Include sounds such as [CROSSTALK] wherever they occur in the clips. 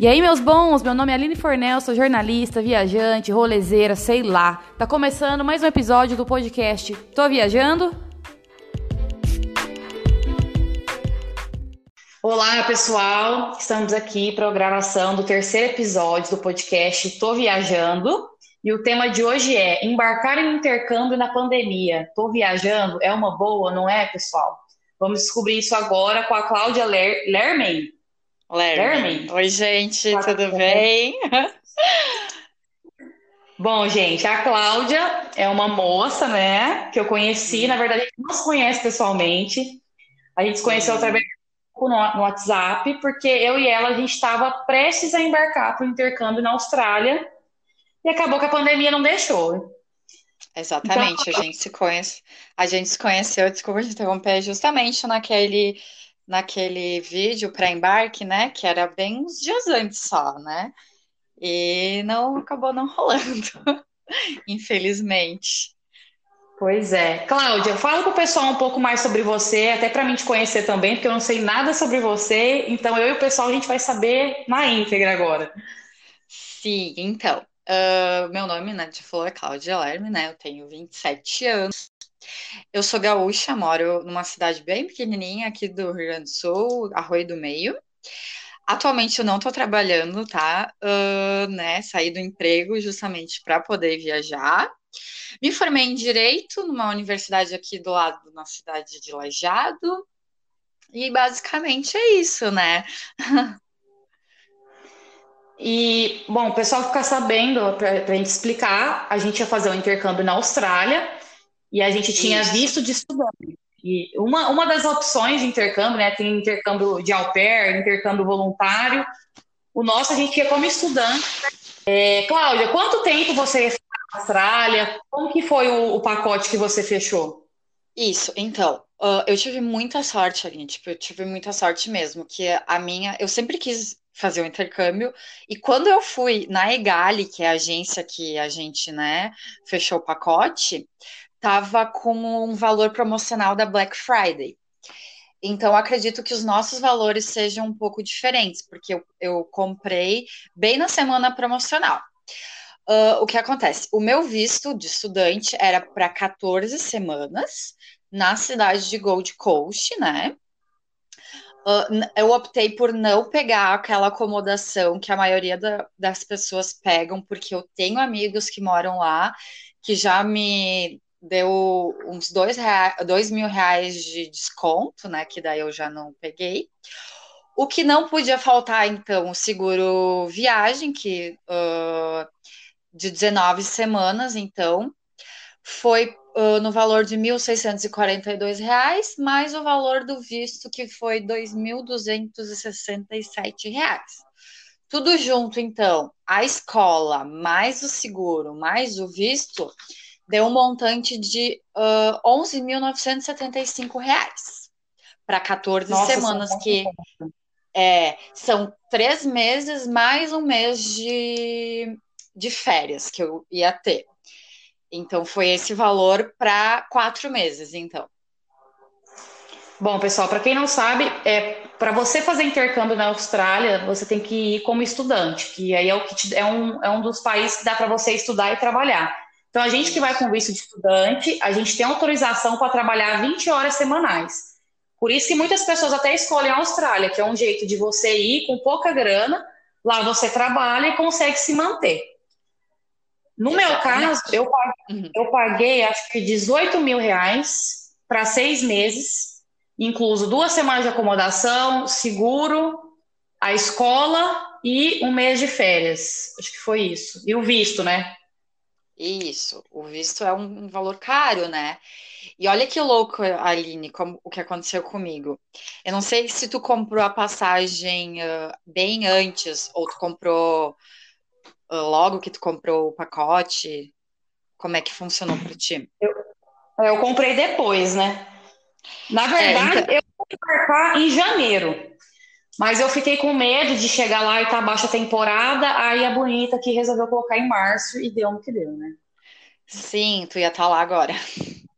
E aí, meus bons, meu nome é Aline Fornel, sou jornalista, viajante, rolezeira, sei lá. Tá começando mais um episódio do podcast Tô Viajando? Olá, pessoal. Estamos aqui para a gravação do terceiro episódio do podcast Tô Viajando. E o tema de hoje é embarcar em intercâmbio na pandemia. Tô viajando? É uma boa, não é, pessoal? Vamos descobrir isso agora com a Cláudia Ler Lerman. Lerman. Oi, gente, tudo bem? [LAUGHS] Bom, gente, a Cláudia é uma moça, né, que eu conheci, na verdade, a gente não se conhece pessoalmente. A gente se conheceu através do no WhatsApp, porque eu e ela, a gente estava prestes a embarcar para o intercâmbio na Austrália, e acabou que a pandemia não deixou. Exatamente, então, a gente se conhece, a gente se conheceu, desculpa te interromper, justamente naquele naquele vídeo para embarque, né? Que era bem uns dias antes só, né? E não acabou não [LAUGHS] rolando, infelizmente. Pois é. Cláudia, fala para o pessoal um pouco mais sobre você, até para mim te conhecer também, porque eu não sei nada sobre você, então eu e o pessoal a gente vai saber na íntegra agora. Sim, então. Uh, meu nome, né, de flor é Cláudia Lerme, né? Eu tenho 27 anos. Eu sou gaúcha, moro numa cidade bem pequenininha aqui do Rio Grande do Sul, Arroio do Meio. Atualmente eu não estou trabalhando, tá? Uh, né? Saí do emprego justamente para poder viajar. Me formei em Direito numa universidade aqui do lado da cidade de Lajado. E basicamente é isso, né? [LAUGHS] E, bom, o pessoal ficar sabendo, para a gente explicar, a gente ia fazer um intercâmbio na Austrália e a gente tinha visto de estudante. E uma, uma das opções de intercâmbio, né, tem intercâmbio de au pair, intercâmbio voluntário. O nosso a gente ia como estudante. É, Cláudia, quanto tempo você ia na Austrália? Como que foi o, o pacote que você fechou? Isso, então, uh, eu tive muita sorte, ali, tipo, eu tive muita sorte mesmo, que a minha, eu sempre quis fazer o intercâmbio, e quando eu fui na Egali, que é a agência que a gente, né, fechou o pacote, estava com um valor promocional da Black Friday. Então, acredito que os nossos valores sejam um pouco diferentes, porque eu, eu comprei bem na semana promocional. Uh, o que acontece? O meu visto de estudante era para 14 semanas na cidade de Gold Coast, né? Uh, eu optei por não pegar aquela acomodação que a maioria da, das pessoas pegam, porque eu tenho amigos que moram lá que já me deu uns dois, reais, dois mil reais de desconto, né? Que daí eu já não peguei. O que não podia faltar, então, o seguro viagem, que uh, de 19 semanas, então, foi uh, no valor de R$ 1.642, mais o valor do visto, que foi R$ 2.267. Tudo junto, então, a escola, mais o seguro, mais o visto, deu um montante de uh, R$ 11.975 para 14 Nossa, semanas, que é, são três meses mais um mês de, de férias que eu ia ter. Então, foi esse valor para quatro meses, então. Bom, pessoal, para quem não sabe, é para você fazer intercâmbio na Austrália, você tem que ir como estudante, que aí é o que te, é, um, é um dos países que dá para você estudar e trabalhar. Então, a gente que vai com visto de estudante, a gente tem autorização para trabalhar 20 horas semanais. Por isso que muitas pessoas até escolhem a Austrália, que é um jeito de você ir com pouca grana, lá você trabalha e consegue se manter. No meu caso, eu paguei, uhum. eu paguei acho que 18 mil reais para seis meses, incluso duas semanas de acomodação, seguro, a escola e um mês de férias. Acho que foi isso. E o visto, né? Isso, o visto é um, um valor caro, né? E olha que louco, Aline, como, o que aconteceu comigo. Eu não sei se tu comprou a passagem uh, bem antes, ou tu comprou uh, logo que tu comprou o pacote. Como é que funcionou para ti? Eu, eu comprei depois, né? Na verdade, é, então... eu vou embarcar em janeiro. Mas eu fiquei com medo de chegar lá e tá baixa temporada, aí a bonita que resolveu colocar em março e deu no que deu, né? Sim, tu ia estar tá lá agora.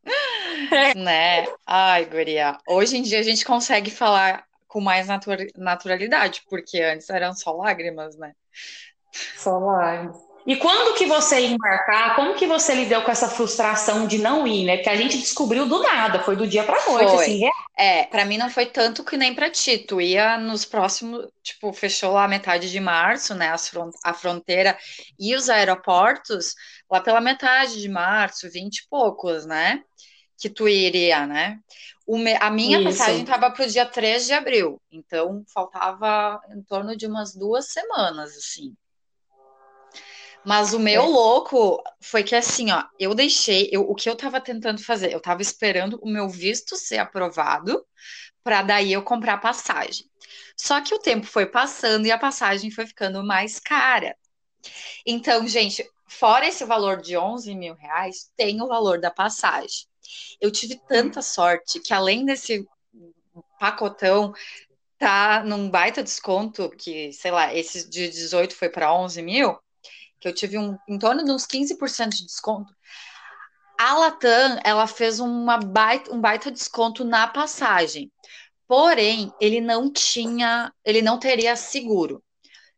[LAUGHS] né? Ai, guria. Hoje em dia a gente consegue falar com mais naturalidade, porque antes eram só lágrimas, né? Só lágrimas. E quando que você ia embarcar, como que você lidou com essa frustração de não ir, né? Porque a gente descobriu do nada, foi do dia para noite, foi. assim. É, é para mim não foi tanto que nem para ti. Tu ia nos próximos, tipo, fechou lá metade de março, né? A fronteira e os aeroportos lá pela metade de março, vinte e poucos, né? Que tu iria, né? Me, a minha Isso. passagem estava para o dia 3 de abril, então faltava em torno de umas duas semanas, assim. Mas o meu é. louco foi que assim, ó, eu deixei, eu, o que eu tava tentando fazer, eu tava esperando o meu visto ser aprovado para daí eu comprar passagem. Só que o tempo foi passando e a passagem foi ficando mais cara. Então, gente, fora esse valor de 11 mil reais, tem o valor da passagem. Eu tive tanta sorte que além desse pacotão tá num baita desconto, que, sei lá, esse de 18 foi para 11 mil, que eu tive um, em torno de uns 15% de desconto. A Latam, ela fez uma baita, um baita desconto na passagem. Porém, ele não tinha, ele não teria seguro.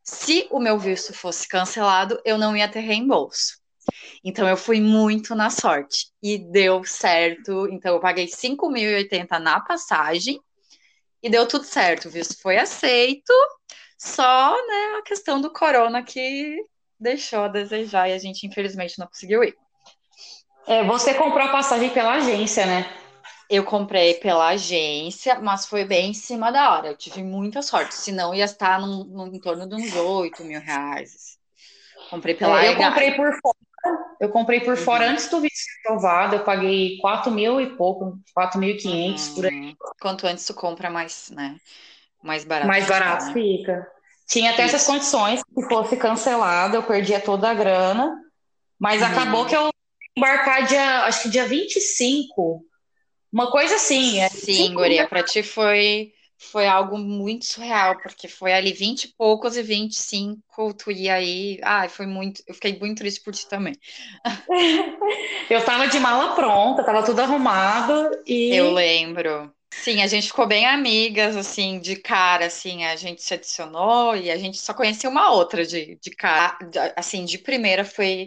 Se o meu visto fosse cancelado, eu não ia ter reembolso. Então eu fui muito na sorte e deu certo. Então eu paguei 5.080 na passagem e deu tudo certo. O visto foi aceito. Só, né, a questão do corona que deixou a desejar e a gente infelizmente não conseguiu ir. É, você comprou a passagem pela agência, né? Eu comprei pela agência, mas foi bem em cima da hora. Eu tive muita sorte, senão ia estar num, num, em torno de uns 8 mil reais. Comprei pela é, Eu comprei por fora. Eu comprei por uhum. fora antes do visto ser aprovado. Eu paguei 4 mil e pouco, 4.500 uhum. por aí. Uhum. Quanto antes tu compra, mais, né? Mais barato. Mais barato fica. Tinha até essas condições, se fosse cancelado, eu perdia toda a grana, mas uhum. acabou que eu embarcar dia, acho que dia 25, uma coisa assim. É, Sim, Guria, para ti foi, foi algo muito surreal, porque foi ali 20 e poucos e 25, tu ia aí, ai, foi muito, eu fiquei muito triste por ti também. [LAUGHS] eu tava de mala pronta, tava tudo arrumado e... Eu lembro. Sim, a gente ficou bem amigas, assim, de cara, assim, a gente se adicionou e a gente só conhecia uma outra de, de cara, assim, de primeira foi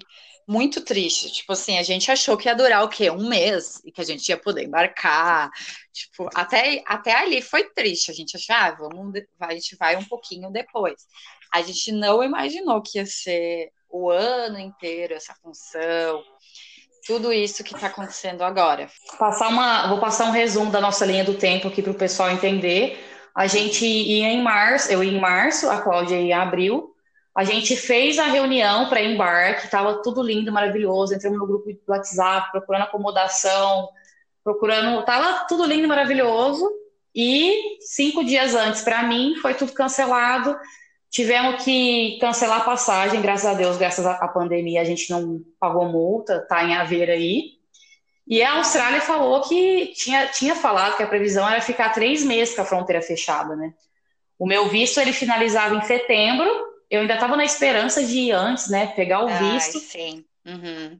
muito triste, tipo assim, a gente achou que ia durar o quê? Um mês, e que a gente ia poder embarcar, tipo, até, até ali foi triste, a gente achava, ah, vamos, a gente vai um pouquinho depois. A gente não imaginou que ia ser o ano inteiro essa função, tudo isso que está acontecendo agora. Passar uma, vou passar um resumo da nossa linha do tempo aqui para o pessoal entender. A gente ia em março, eu ia em março, a Cláudia ia em abril. A gente fez a reunião para embarque, estava tudo lindo, maravilhoso. Entramos no grupo do WhatsApp, procurando acomodação, procurando. Estava tudo lindo, maravilhoso. E cinco dias antes, para mim, foi tudo cancelado. Tivemos que cancelar a passagem, graças a Deus, graças à pandemia, a gente não pagou multa, tá em haver aí. E a Austrália falou que tinha, tinha falado que a previsão era ficar três meses com a fronteira fechada, né? O meu visto ele finalizava em setembro, eu ainda estava na esperança de ir antes, né? Pegar o visto. Ai, sim. Uhum.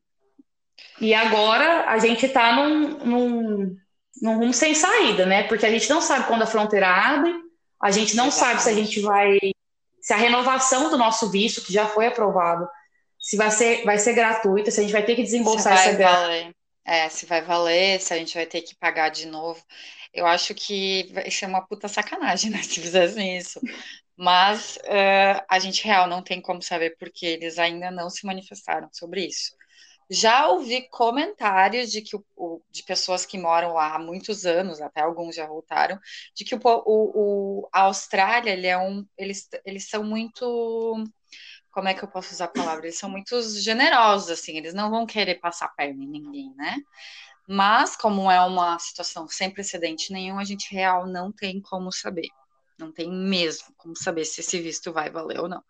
E agora a gente está num, num, num rumo sem saída, né? Porque a gente não sabe quando a fronteira abre, a gente não Exatamente. sabe se a gente vai se a renovação do nosso visto, que já foi aprovado, se vai ser, vai ser gratuita, se a gente vai ter que desembolsar essa grana. É, se vai valer, se a gente vai ter que pagar de novo. Eu acho que vai ser uma puta sacanagem, [LAUGHS] né, se fizessem isso. Mas uh, a gente real não tem como saber porque eles ainda não se manifestaram sobre isso. Já ouvi comentários de que o, de pessoas que moram lá há muitos anos, até alguns já voltaram, de que o, o a Austrália ele é um, eles, eles são muito como é que eu posso usar a palavra? Eles são muito generosos, assim, eles não vão querer passar perna em ninguém, né? Mas, como é uma situação sem precedente nenhum, a gente real não tem como saber. Não tem mesmo como saber se esse visto vai valer ou não.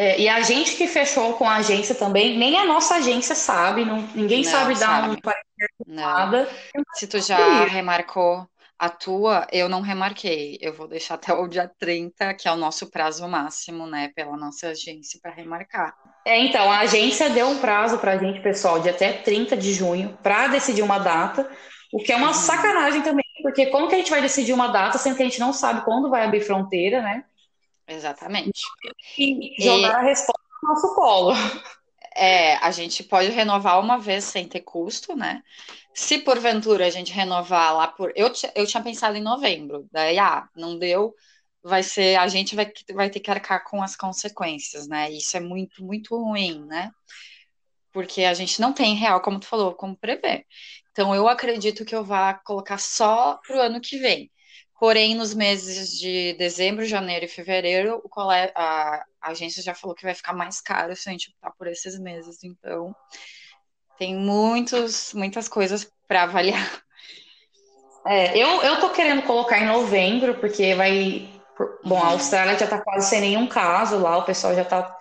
É, e a gente que fechou com a agência também, nem a nossa agência sabe, não, ninguém não, sabe dar sabe. um nada. Se tu já remarcou a tua, eu não remarquei. Eu vou deixar até o dia 30, que é o nosso prazo máximo, né, pela nossa agência para remarcar. É, então, a agência deu um prazo para a gente, pessoal, de até 30 de junho, para decidir uma data, o que é uma uhum. sacanagem também, porque como que a gente vai decidir uma data sendo que a gente não sabe quando vai abrir fronteira, né? Exatamente. E jogar e... a resposta no nosso colo. É, a gente pode renovar uma vez sem ter custo, né? Se porventura a gente renovar lá por. Eu, eu tinha pensado em novembro, daí, ah, não deu, vai ser. A gente vai, vai ter que arcar com as consequências, né? Isso é muito, muito ruim, né? Porque a gente não tem real, como tu falou, como prever. Então, eu acredito que eu vá colocar só para o ano que vem. Porém, nos meses de dezembro, janeiro e fevereiro, a, a agência já falou que vai ficar mais caro se a gente optar por esses meses. Então, tem muitos, muitas coisas para avaliar. É, eu, eu tô querendo colocar em novembro, porque vai. Bom, a. Austrália já tá quase sem nenhum caso lá, o pessoal já tá,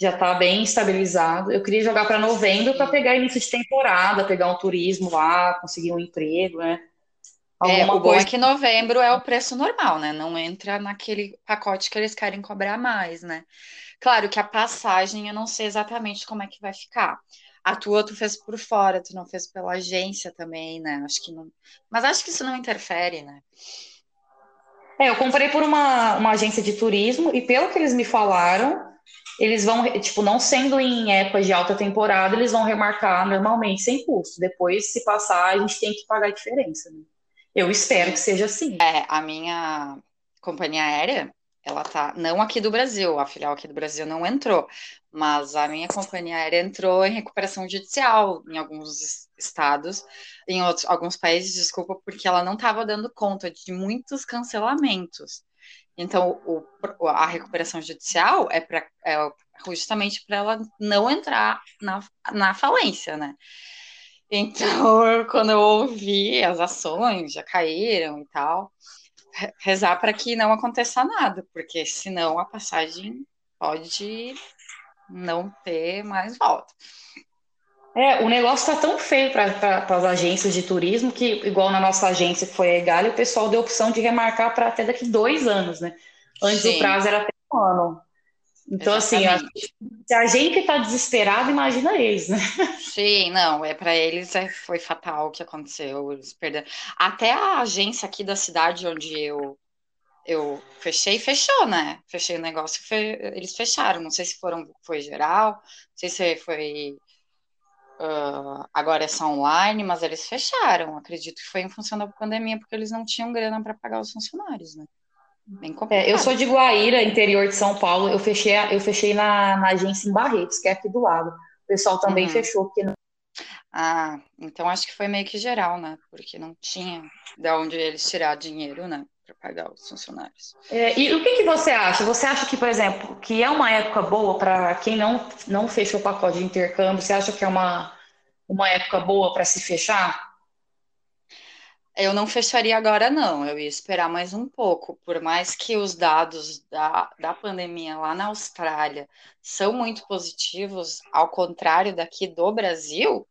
já tá bem estabilizado. Eu queria jogar para novembro para pegar início de temporada, pegar um turismo lá, conseguir um emprego, né? É, o bom é que novembro é o preço normal, né? Não entra naquele pacote que eles querem cobrar mais, né? Claro que a passagem eu não sei exatamente como é que vai ficar. A tua tu fez por fora, tu não fez pela agência também, né? Acho que não. Mas acho que isso não interfere, né? É, eu comprei por uma, uma agência de turismo e pelo que eles me falaram, eles vão, tipo, não sendo em época de alta temporada, eles vão remarcar normalmente sem custo. Depois, se passar, a gente tem que pagar a diferença, né? Eu espero que seja assim. É, a minha companhia aérea, ela tá, não aqui do Brasil, a filial aqui do Brasil não entrou, mas a minha companhia aérea entrou em recuperação judicial em alguns estados, em outros, alguns países, desculpa, porque ela não estava dando conta de muitos cancelamentos. Então, o, a recuperação judicial é, pra, é justamente para ela não entrar na, na falência, né? Então, quando eu ouvi as ações já caíram e tal, rezar para que não aconteça nada, porque senão a passagem pode não ter mais volta. É, o negócio tá tão feio para as agências de turismo que, igual na nossa agência que foi a Egalha, o pessoal deu opção de remarcar para até daqui dois anos, né? Antes Sim. o prazo era até um ano. Então, assim, Exatamente. assim, se a gente está desesperado, imagina eles, né? Sim, não, é para eles é, foi fatal o que aconteceu, eles perderam. Até a agência aqui da cidade onde eu eu fechei, fechou, né? Fechei o negócio, fe... eles fecharam. Não sei se foram, foi geral, não sei se foi uh, agora é só online, mas eles fecharam. Acredito que foi em função da pandemia, porque eles não tinham grana para pagar os funcionários, né? Bem É, eu sou de Guaíra, interior de São Paulo. Eu fechei, eu fechei na, na agência em Barretos, que é aqui do lado. O pessoal também uhum. fechou, porque não... Ah, então acho que foi meio que geral, né? Porque não tinha de onde eles tirar dinheiro, né? Para pagar os funcionários. É, e o que, que você acha? Você acha que, por exemplo, que é uma época boa para quem não, não fechou o pacote de intercâmbio? Você acha que é uma, uma época boa para se fechar? Eu não fecharia agora, não. Eu ia esperar mais um pouco. Por mais que os dados da, da pandemia lá na Austrália são muito positivos, ao contrário daqui do Brasil,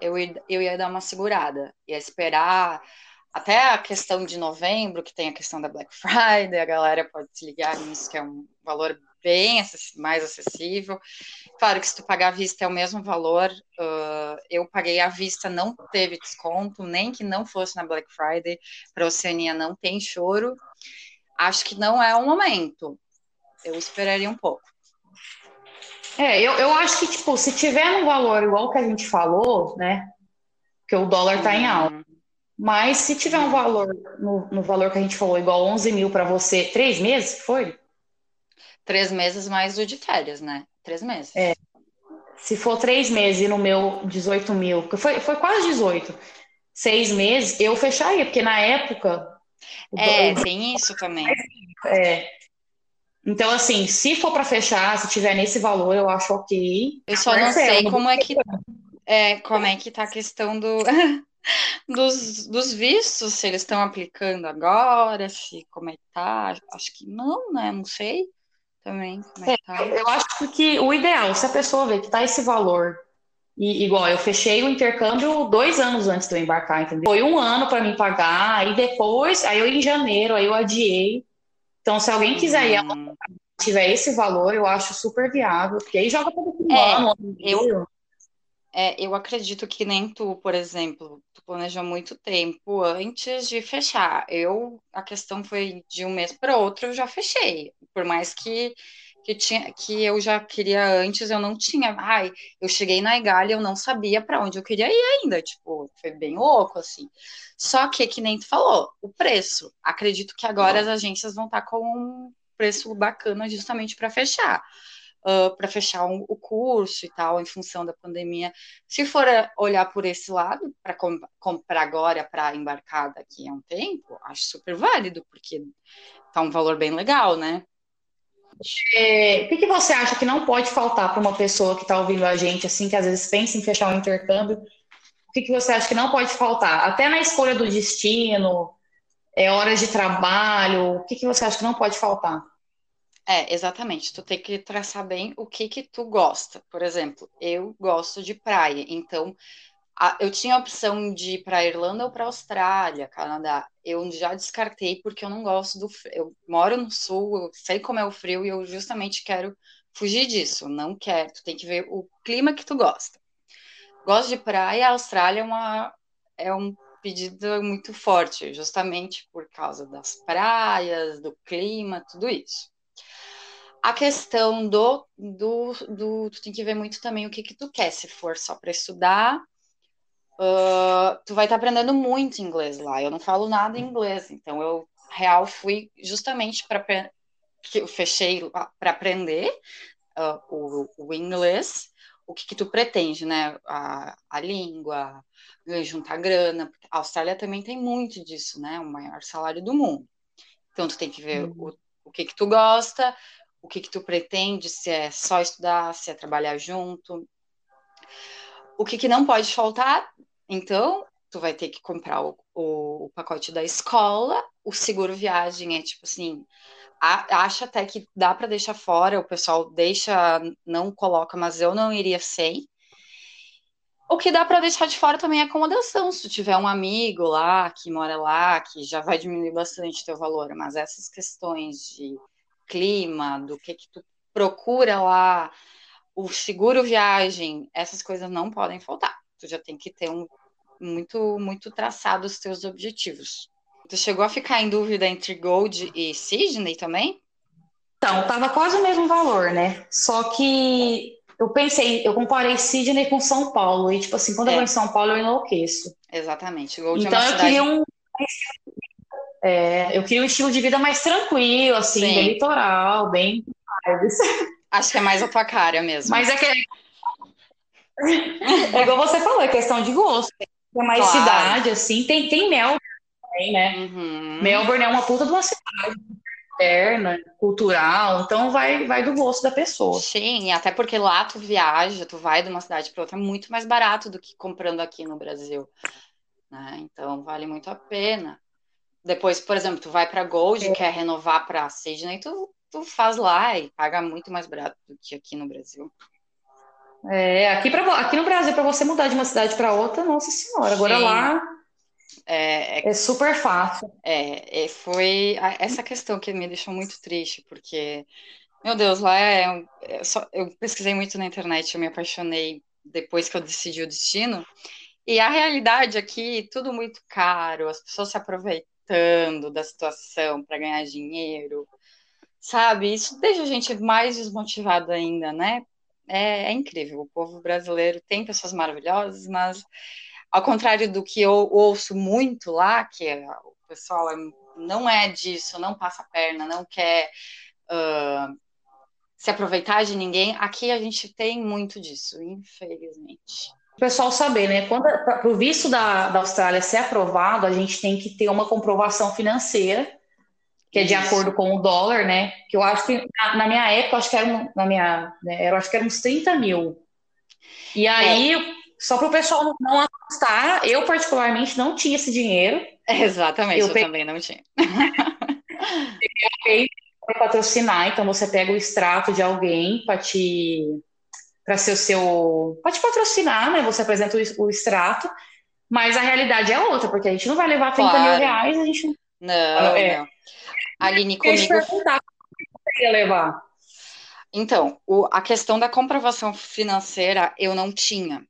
eu, eu ia dar uma segurada. Ia esperar até a questão de novembro, que tem a questão da Black [LAUGHS] Friday, a galera pode se ligar nisso, que é um valor bem mais acessível. Claro que se tu pagar à vista é o mesmo valor. Uh, eu paguei à vista, não teve desconto, nem que não fosse na Black Friday. Para a Oceania não tem choro. Acho que não é o momento. Eu esperaria um pouco. É, eu, eu acho que, tipo, se tiver um valor igual que a gente falou, né? Que o dólar tá em alta. Mas se tiver um valor, no, no valor que a gente falou, igual 11 mil para você, três meses, foi? Três meses mais o de férias, né? Três meses. É. Se for três meses e no meu 18 mil, foi, foi quase 18, seis meses, eu fecharia, porque na época. É, tem isso também. É. Então, assim, se for para fechar, se tiver nesse valor, eu acho ok. Eu só não sei como é que é, como é que tá a questão do, [LAUGHS] dos, dos vistos, se eles estão aplicando agora, se como é que tá. Acho que não, né? Não sei também. É, tá? Eu acho que o ideal, se a pessoa vê que tá esse valor, e igual eu fechei o intercâmbio dois anos antes de eu embarcar, entendeu? Foi um ano para mim pagar, aí depois, aí eu em janeiro, aí eu adiei. Então, se alguém quiser ir hum. tiver esse valor, eu acho super viável, porque aí joga todo é, ano. Eu, É, eu acredito que nem tu, por exemplo, tu planejou muito tempo antes de fechar. Eu, a questão foi de um mês para outro, eu já fechei. Por mais que, que, tinha, que eu já queria antes, eu não tinha. Ai, eu cheguei na Igália, eu não sabia para onde eu queria ir ainda. Tipo, foi bem louco, assim. Só que, que nem tu falou, o preço. Acredito que agora as agências vão estar tá com um preço bacana justamente para fechar uh, para fechar um, o curso e tal, em função da pandemia. Se for olhar por esse lado, para comp comprar agora, para embarcar daqui a um tempo, acho super válido, porque tá um valor bem legal, né? É, o que, que, você acha que não pode faltar para uma pessoa que está ouvindo a gente, assim, que às vezes pensa em fechar um intercâmbio? O que, que você acha que não pode faltar? Até na escolha do destino, é, horas de trabalho, o que, que você acha que não pode faltar? É, exatamente. Tu tem que traçar bem o que que tu gosta. Por exemplo, eu gosto de praia, então a, eu tinha a opção de ir para a Irlanda ou para a Austrália, Canadá. Eu já descartei porque eu não gosto do frio. Eu moro no sul, eu sei como é o frio e eu justamente quero fugir disso. Não quero. Tu tem que ver o clima que tu gosta. Gosto de praia, a Austrália é uma é um pedido muito forte, justamente por causa das praias, do clima, tudo isso. A questão do, do, do, tu tem que ver muito também o que que tu quer. Se for só para estudar, uh, tu vai estar tá aprendendo muito inglês lá. Eu não falo nada em inglês, então eu real fui justamente para que eu fechei para aprender uh, o, o inglês. O que que tu pretende, né? A, a língua, juntar grana. A Austrália também tem muito disso, né? O maior salário do mundo. Então tu tem que ver uhum. o, o que que tu gosta, o que, que tu pretende, se é só estudar, se é trabalhar junto. O que, que não pode faltar, então, tu vai ter que comprar o, o, o pacote da escola, o seguro viagem é tipo assim, acha até que dá para deixar fora, o pessoal deixa, não coloca, mas eu não iria sem. O que dá para deixar de fora também é acomodação. Se tu tiver um amigo lá que mora lá, que já vai diminuir bastante o teu valor, mas essas questões de clima, do que que tu procura lá, o seguro viagem, essas coisas não podem faltar. Tu já tem que ter um muito muito traçado os teus objetivos. Tu chegou a ficar em dúvida entre Gold e Sydney também? Então, tava quase o mesmo valor, né? Só que eu pensei, eu comparei Sydney com São Paulo e tipo assim, quando é. eu vou em São Paulo eu enlouqueço. Exatamente. Gold então é eu cidade... queria um é, eu queria um estilo de vida mais tranquilo, assim, Sim. bem litoral, bem. Acho que é mais a tua cara mesmo. Mas é que. [LAUGHS] É igual você falou, é questão de gosto. É mais claro. cidade, assim. Tem, tem Melbourne também, né? Uhum. Melbourne é uma puta de uma cidade moderna, cultural, então vai, vai do gosto da pessoa. Sim, até porque lá tu viaja, tu vai de uma cidade para outra, é muito mais barato do que comprando aqui no Brasil. Né? Então vale muito a pena. Depois, por exemplo, tu vai para Gold, é. quer renovar para Sydney, tu, tu faz lá e paga muito mais barato do que aqui no Brasil. É, aqui, pra, aqui no Brasil, para você mudar de uma cidade para outra, nossa senhora, agora Sim. lá é, é, é, super fácil. É, foi essa questão que me deixou muito triste, porque, meu Deus, lá é, é só, eu pesquisei muito na internet, eu me apaixonei depois que eu decidi o destino, e a realidade aqui, tudo muito caro, as pessoas se aproveitam aproveitando da situação para ganhar dinheiro, sabe? Isso deixa a gente mais desmotivado ainda, né? É, é, incrível. O povo brasileiro tem pessoas maravilhosas, mas ao contrário do que eu ouço muito lá, que é, o pessoal é, não é disso, não passa a perna, não quer uh, se aproveitar de ninguém, aqui a gente tem muito disso, infelizmente o pessoal saber, né? Quando para o visto da, da Austrália ser aprovado, a gente tem que ter uma comprovação financeira, que é de Isso. acordo com o dólar, né? Que eu acho que na, na minha época, acho que era na minha, né, acho que era uns 30 mil. E aí, é. só para o pessoal não assustar, eu particularmente não tinha esse dinheiro. [LAUGHS] Exatamente, eu, eu peguei, também não tinha. [LAUGHS] eu peguei para patrocinar, então você pega o extrato de alguém para te para ser o seu. Pode patrocinar, né? Você apresenta o, o, extrato, mas a realidade é outra, porque a gente não vai levar 30 claro. mil reais, a gente não. Não, é. não. Aline, comigo. Perguntar você ia levar. Então, o, a questão da comprovação financeira eu não tinha.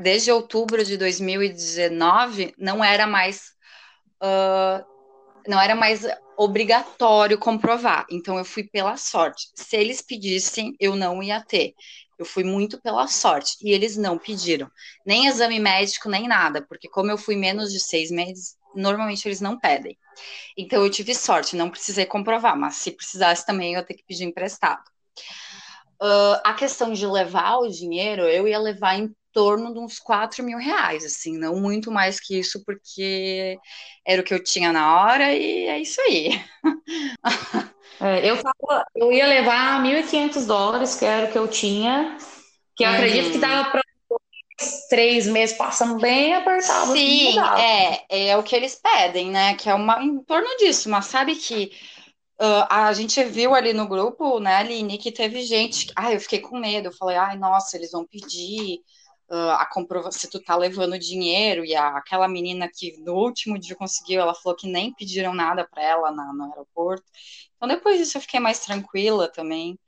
desde outubro de 2019, não era mais. Uh, não era mais obrigatório comprovar. Então eu fui pela sorte. Se eles pedissem, eu não ia ter. Eu fui muito pela sorte e eles não pediram nem exame médico nem nada, porque como eu fui menos de seis meses, normalmente eles não pedem. Então eu tive sorte, não precisei comprovar, mas se precisasse também eu ia ter que pedir emprestado. Uh, a questão de levar o dinheiro, eu ia levar em torno de uns 4 mil reais, assim, não muito mais que isso, porque era o que eu tinha na hora e é isso aí. [LAUGHS] É, eu, falo, eu ia levar 1.500 dólares, que era o que eu tinha, que eu uhum. acredito que dava para três meses passando bem apertado. Assim, Sim, é, é o que eles pedem, né? Que é uma, em torno disso, mas sabe que Uh, a gente viu ali no grupo, né, Aline, que teve gente. Ai, eu fiquei com medo. Eu falei, ai, nossa, eles vão pedir uh, a comprovação se tu tá levando dinheiro. E a, aquela menina que no último dia conseguiu, ela falou que nem pediram nada para ela na, no aeroporto. Então depois disso eu fiquei mais tranquila também.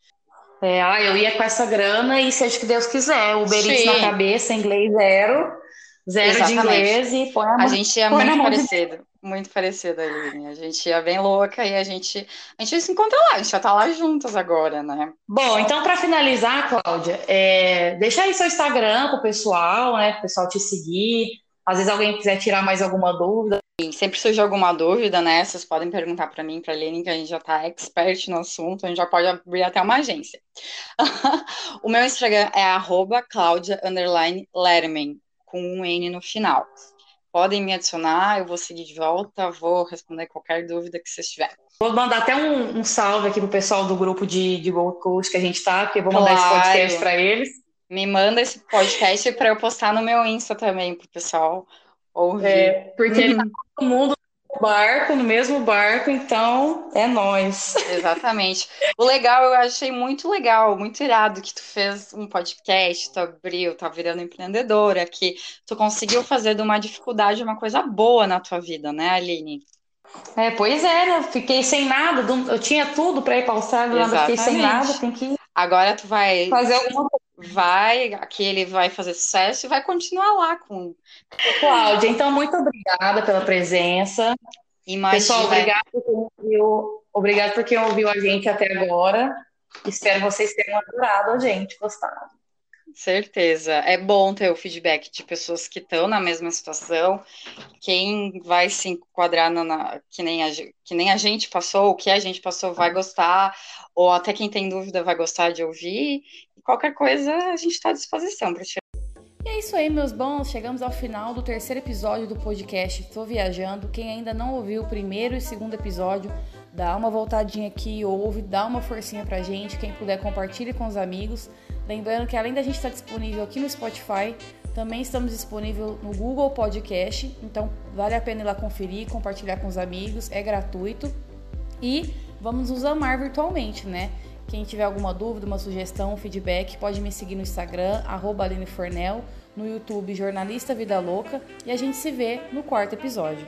É, ah, eu ia com essa grana e seja que Deus quiser, o Uber na cabeça, inglês zero, zero Exatamente. de inglês e põe a mão. A gente ia muito parecido. De muito parecida, Aline. A gente ia bem louca e a gente, a gente se encontra lá, a gente já tá lá juntas agora, né? Bom, então para finalizar, Cláudia, é, deixa aí seu Instagram pro pessoal, né? Pro pessoal te seguir. Às vezes alguém quiser tirar mais alguma dúvida. Sempre surge alguma dúvida, né? Vocês podem perguntar para mim, para a Aline, que a gente já tá expert no assunto, a gente já pode abrir até uma agência. [LAUGHS] o meu Instagram é arroba Cláudia com um N no final podem me adicionar, eu vou seguir de volta, vou responder qualquer dúvida que vocês tiverem. Vou mandar até um, um salve aqui pro pessoal do grupo de, de Gold Coast que a gente tá, porque eu vou mandar claro. esse podcast para eles. Me manda esse podcast para eu postar no meu Insta também, pro pessoal ouvir. É, porque uhum. tá todo mundo barco, no mesmo barco, então é nós. Exatamente. O legal, eu achei muito legal, muito irado que tu fez um podcast, tu abriu, tá virando empreendedora, que tu conseguiu fazer de uma dificuldade uma coisa boa na tua vida, né, Aline? É, pois é, eu fiquei sem nada, eu tinha tudo para ir para a Austrália, fiquei sem nada, tem que Agora tu vai fazer alguma coisa vai, aqui ele vai fazer sucesso e vai continuar lá com. Cláudia, então muito obrigada pela presença. Imagina. Pessoal, obrigado por quem ouviu, obrigado por quem ouviu a gente até agora. Espero vocês tenham adorado a gente, gostado. Certeza. É bom ter o feedback de pessoas que estão na mesma situação. Quem vai se enquadrar na, que, nem a, que nem a gente passou, o que a gente passou, vai gostar, ou até quem tem dúvida vai gostar de ouvir. Qualquer coisa, a gente está à disposição para tirar. E é isso aí, meus bons. Chegamos ao final do terceiro episódio do podcast Estou Viajando. Quem ainda não ouviu o primeiro e segundo episódio, dá uma voltadinha aqui, ouve, dá uma forcinha pra gente. Quem puder, compartilhe com os amigos. Lembrando que além da gente estar disponível aqui no Spotify, também estamos disponível no Google Podcast. Então vale a pena ir lá conferir, compartilhar com os amigos, é gratuito. E vamos nos amar virtualmente, né? Quem tiver alguma dúvida, uma sugestão, feedback, pode me seguir no Instagram, arroba Aline Fornel, no YouTube Jornalista Vida Louca, e a gente se vê no quarto episódio.